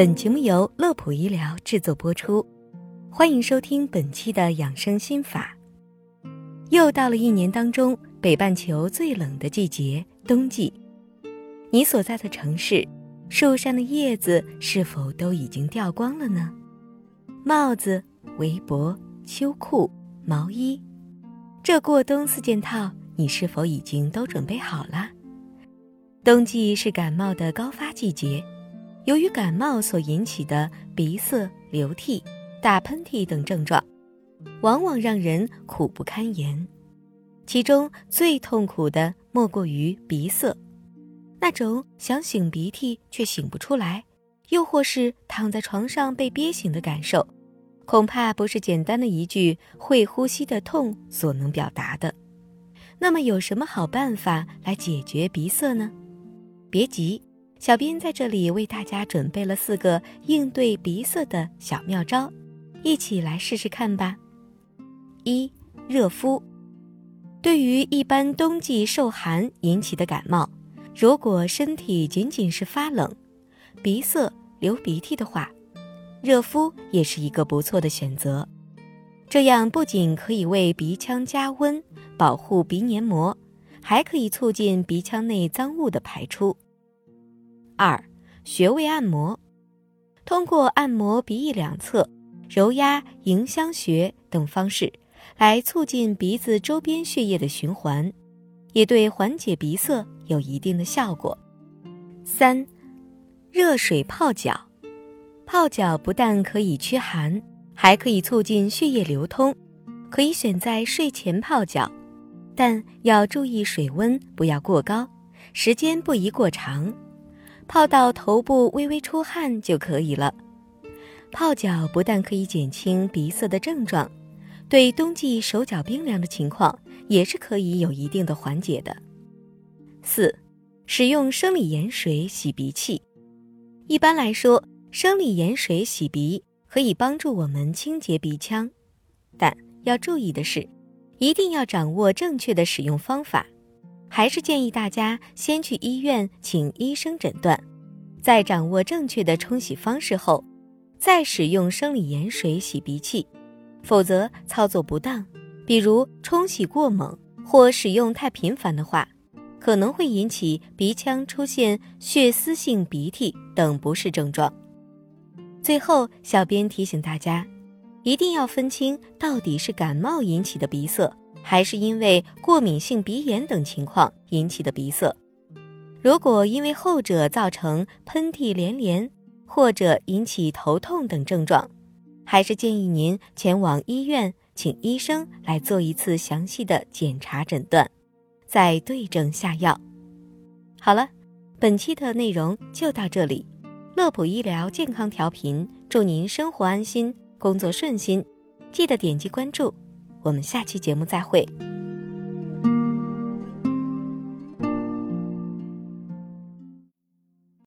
本节目由乐普医疗制作播出，欢迎收听本期的养生心法。又到了一年当中北半球最冷的季节——冬季。你所在的城市，树上的叶子是否都已经掉光了呢？帽子、围脖、秋裤、毛衣，这过冬四件套，你是否已经都准备好了？冬季是感冒的高发季节。由于感冒所引起的鼻塞、流涕、打喷嚏等症状，往往让人苦不堪言。其中最痛苦的莫过于鼻塞，那种想擤鼻涕却擤不出来，又或是躺在床上被憋醒的感受，恐怕不是简单的一句会呼吸的痛所能表达的。那么，有什么好办法来解决鼻塞呢？别急。小编在这里为大家准备了四个应对鼻塞的小妙招，一起来试试看吧。一、热敷。对于一般冬季受寒引起的感冒，如果身体仅仅是发冷、鼻塞、流鼻涕的话，热敷也是一个不错的选择。这样不仅可以为鼻腔加温、保护鼻黏膜，还可以促进鼻腔内脏物的排出。二、穴位按摩，通过按摩鼻翼两侧、揉压迎香穴等方式，来促进鼻子周边血液的循环，也对缓解鼻塞有一定的效果。三、热水泡脚，泡脚不但可以驱寒，还可以促进血液流通，可以选在睡前泡脚，但要注意水温不要过高，时间不宜过长。泡到头部微微出汗就可以了。泡脚不但可以减轻鼻塞的症状，对冬季手脚冰凉的情况也是可以有一定的缓解的。四，使用生理盐水洗鼻器。一般来说，生理盐水洗鼻可以帮助我们清洁鼻腔，但要注意的是，一定要掌握正确的使用方法。还是建议大家先去医院请医生诊断，在掌握正确的冲洗方式后，再使用生理盐水洗鼻器。否则操作不当，比如冲洗过猛或使用太频繁的话，可能会引起鼻腔出现血丝性鼻涕等不适症状。最后，小编提醒大家，一定要分清到底是感冒引起的鼻塞。还是因为过敏性鼻炎等情况引起的鼻塞。如果因为后者造成喷嚏连连，或者引起头痛等症状，还是建议您前往医院请医生来做一次详细的检查诊断，再对症下药。好了，本期的内容就到这里。乐普医疗健康调频，祝您生活安心，工作顺心。记得点击关注。我们下期节目再会。